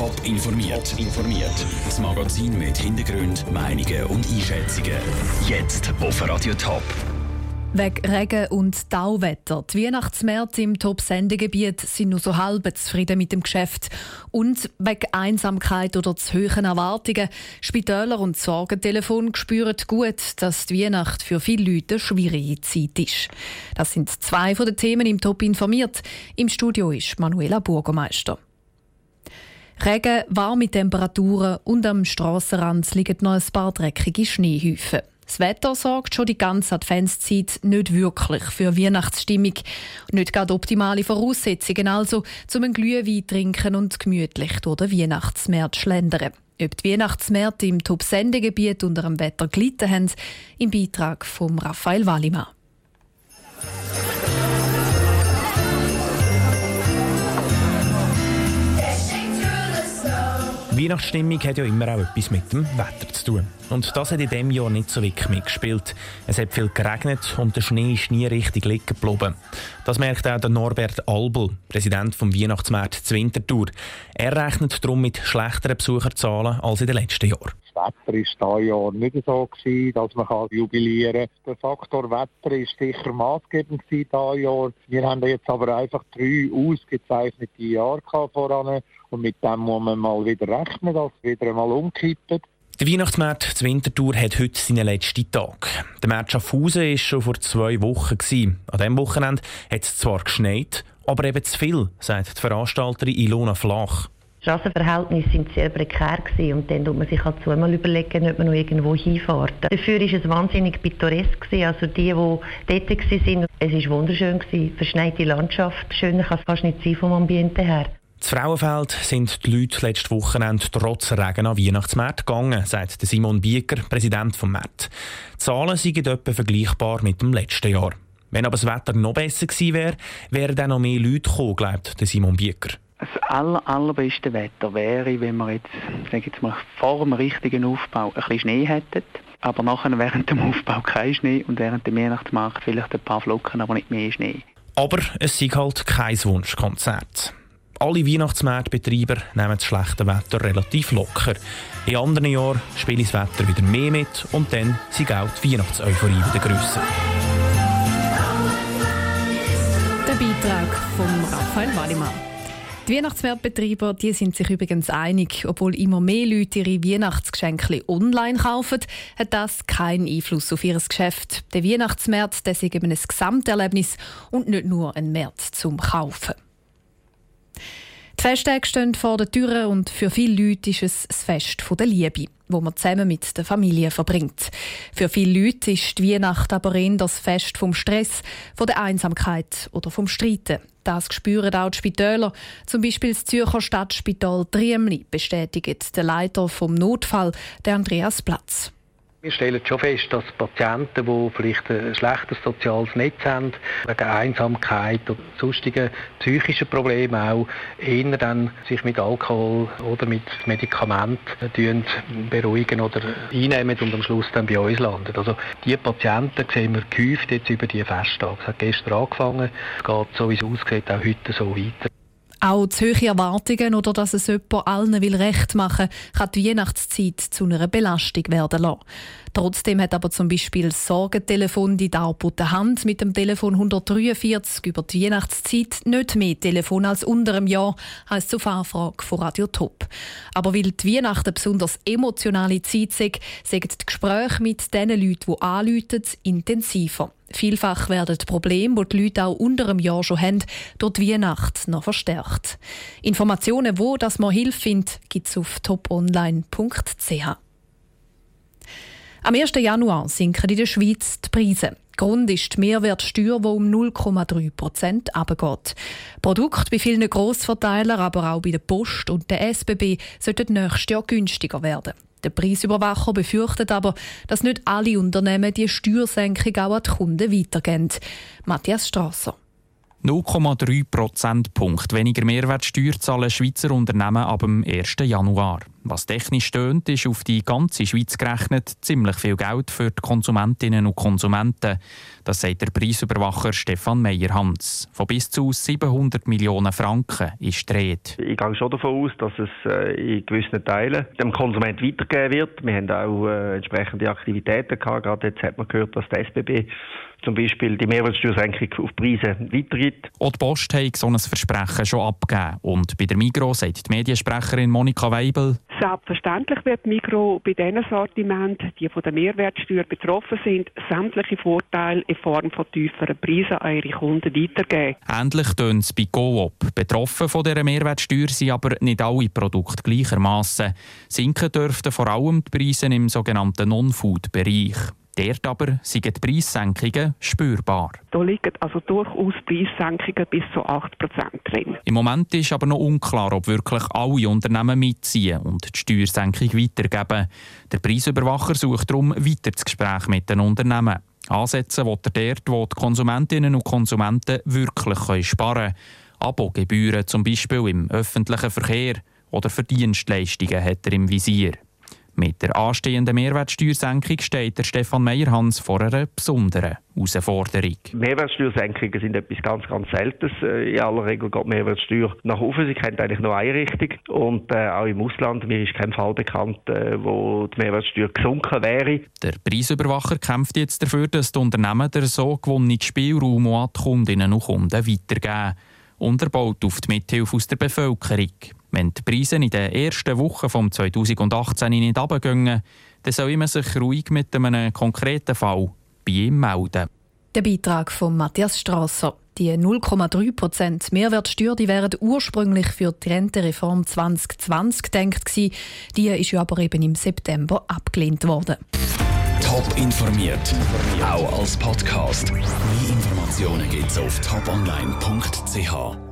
Top informiert. informiert. Das Magazin mit Hintergrund, Meinungen und Einschätzungen. Jetzt auf Radio Top. Wegen Regen und Tauwetter. Die Weihnachtsmärkte im Top-Sendegebiet sind nur so halb zufrieden mit dem Geschäft. Und wegen Einsamkeit oder zu hohen Erwartungen. Spitäler und Sorgentelefon spüren gut, dass die Weihnacht für viele Leute eine schwierige Zeit ist. Das sind zwei von den Themen im Top informiert. Im Studio ist Manuela Bürgermeister. Regen, warme Temperaturen und am Strassenrand liegen noch ein paar dreckige Schneehäufen. Das Wetter sorgt schon die ganze Adventszeit nicht wirklich für Weihnachtsstimmung. Nicht gerade optimale Voraussetzungen also, zum ein Glühwein trinken und gemütlich durch den Weihnachtsmärz schlendern. Ob die Weihnachtsmärkte im Top-Sendegebiet unter dem Wetter gelitten haben, im Beitrag von Raphael Wallimann. Weihnachtsstimmung hat ja immer auch etwas mit dem Wetter zu tun. Und das hat in diesem Jahr nicht so wirklich mitgespielt. Es hat viel geregnet und der Schnee ist nie richtig liegen geblieben. Das merkt auch der Norbert Albel, Präsident vom Weihnachtsmarkt Zwintertour. Er rechnet darum mit schlechteren Besucherzahlen als in den letzten Jahren. Wetter war dieses Jahr nicht so, gewesen, dass man jubilieren kann. Der Faktor Wetter war sicher maßgebend dieses Jahr. Wir haben jetzt aber einfach drei ausgezeichnete Jahre voran und mit dem muss man mal wieder rechnen, dass es wieder einmal umkippt. Der Weihnachtsmarkt zur Winterthur hat heute seinen letzten Tag. Der Markt Schaffhausen war schon vor zwei Wochen. An diesem Wochenende hat es zwar geschneit, aber eben zu viel, sagt die Veranstalterin Ilona Flach. Die Strassenverhältnisse waren sehr prekär und dann muss man sich halt zweimal überlegen, ob man noch irgendwo hinfährt. Dafür war es wahnsinnig pittoresk. Also die, die dort waren, es war wunderschön. Verschneite Landschaft. Schöner kann es fast nicht sein vom Ambiente her. Zu Frauenfeld sind die Leute letztes Wochenende trotz Regen an Weihnachtsmärkte gegangen, sagt Simon Bieger, Präsident des Märkte. Die Zahlen sind etwa vergleichbar mit dem letzten Jahr. Wenn aber das Wetter noch besser gewesen wäre, wären dann noch mehr Leute gekommen, glaubt Simon Bieger. Das aller, allerbeste Wetter wäre, wenn wir jetzt, sag jetzt mal, vor dem richtigen Aufbau ein bisschen Schnee hätten, aber nachher während dem Aufbau kein Schnee und während dem Weihnachtsmarkt vielleicht ein paar Flocken, aber nicht mehr Schnee. Aber es ist halt kein Wunschkonzert. Alle Weihnachtsmarktbetreiber nehmen das schlechte Wetter relativ locker. In anderen Jahren spielt das Wetter wieder mehr mit und dann sind auch die Weihnachtseuphorie wieder grösser. Der Beitrag von Raphael Wallimann. Die Weihnachtsmarktbetreiber die sind sich übrigens einig, obwohl immer mehr Leute ihre Weihnachtsgeschenke online kaufen, hat das keinen Einfluss auf ihr Geschäft. Der Weihnachtsmarkt ist eben ein Gesamterlebnis und nicht nur ein März zum Kaufen. Die Festtage stehen vor der Tür und für viele Leute ist es das Fest der Liebe, wo man zusammen mit der Familie verbringt. Für viele Leute ist die Weihnacht aber eher das Fest vom Stress, von der Einsamkeit oder vom Streiten. Das spüren auch die Spitäler. Zum Beispiel das Zürcher Stadtspital Triemli bestätigt der Leiter vom Notfall, der Andreas Platz. Wir stellen schon fest, dass Patienten, die vielleicht ein schlechtes soziales Netz haben, wegen Einsamkeit oder sonstigen psychischen Problemen auch, eher dann sich mit Alkohol oder mit Medikamenten beruhigen oder einnehmen und am Schluss dann bei uns landen. Also diese Patienten sehen wir gehäuft jetzt über die Festtage. Es hat gestern angefangen, es geht so wie es aussieht auch heute so weiter. Auch zu hohe Erwartungen oder dass es jemand allen will recht machen kann die Weihnachtszeit zu einer Belastung werden lassen. Trotzdem hat aber zum Beispiel das Sorgentelefon die darbotene Hand mit dem Telefon 143 über die Weihnachtszeit nicht mehr Telefon als unter einem Jahr, heisst zur Fahrfrage von Radio Top. Aber weil die Weihnachten besonders emotionale Zeit sind, sagen die Gespräche mit den Leuten, die anrufen, intensiver. Vielfach werden die Probleme, die die Leute auch unter einem Jahr schon haben, durch die Weihnacht noch verstärkt. Informationen, wo das man Hilfe findet, gibt es auf toponline.ch. Am 1. Januar sinken in der Schweiz die Preise. Grund ist die Mehrwertsteuer, die um 0,3 Prozent abgeht. Produkte bei vielen Grossverteilern, aber auch bei der Post und der SBB sollten nächstes Jahr günstiger werden. Der Preisüberwacher befürchtet aber, dass nicht alle Unternehmen die Steuersenkung auch an die Kunden weitergeben. Matthias Strasser. 0,3 Prozentpunkt weniger Mehrwertsteuer zahlen Schweizer Unternehmen ab dem 1. Januar. Was technisch stöhnt, ist auf die ganze Schweiz gerechnet ziemlich viel Geld für die Konsumentinnen und Konsumenten. Das sagt der Preisüberwacher Stefan Meyer-Hans. Von bis zu 700 Millionen Franken ist die Rede. Ich gehe schon davon aus, dass es äh, in gewissen Teilen dem Konsument weitergeben wird. Wir haben auch äh, entsprechende Aktivitäten gehabt. Gerade jetzt hat man gehört, dass die SBB zum Beispiel die Mehrwertsteuersenkung auf Preise weitergibt. Auch die Post hat so ein Versprechen schon abgegeben. Und bei der Migros sagt die Mediensprecherin Monika Weibel, Selbstverständlich wird Migro bei diesen Sortimenten, die von der Mehrwertsteuer betroffen sind, sämtliche Vorteile in Form von tieferen Preisen an ihre Kunden weitergeben. Ähnlich tönt es bei Coop. Betroffen von dieser Mehrwertsteuer sind aber nicht alle Produkte gleichermaßen. Sinken dürften vor allem die Preise im sogenannten Non-Food-Bereich. Dort aber sind die Preissenkungen spürbar. Da liegen also durchaus Preissenkungen bis zu 8% drin. Im Moment ist aber noch unklar, ob wirklich alle Unternehmen mitziehen und die Steuersenkung weitergeben. Der Preisüberwacher sucht darum weiter das Gespräch mit den Unternehmen. Ansetzen will er dort, wo die Konsumentinnen und Konsumenten wirklich sparen können. Abogebühren zum Beispiel im öffentlichen Verkehr oder für Dienstleistungen hat er im Visier. Mit der anstehenden Mehrwertsteuersenkung steht der Stefan Meyerhans vor einer besonderen Herausforderung. Mehrwertsteuersenkungen sind etwas ganz, ganz Seltenes. Äh, in aller Regel geht die Mehrwertsteuer nach oben. Sie kennt eigentlich nur eine Richtung. Und äh, auch im Ausland, mir ist kein Fall bekannt, äh, wo die Mehrwertsteuer gesunken wäre. Der Preisüberwacher kämpft jetzt dafür, dass die Unternehmen der so gewonnenen Spielraum an die Kundinnen und Kunden weitergeben. Und er baut auf die Mithilfe aus der Bevölkerung. Wenn die Preise in den ersten Wochen von 2018 nicht runtergehen, dann soll man sich ruhig mit einem konkreten Fall bei ihm melden. Der Beitrag von Matthias Strasser. Die 0,3% Mehrwertsteuer die wären ursprünglich für die Rentenreform 2020 gedacht Die ist ja aber eben im September abgelehnt worden. Top informiert, auch als Podcast. Mehr Informationen gibt es auf toponline.ch.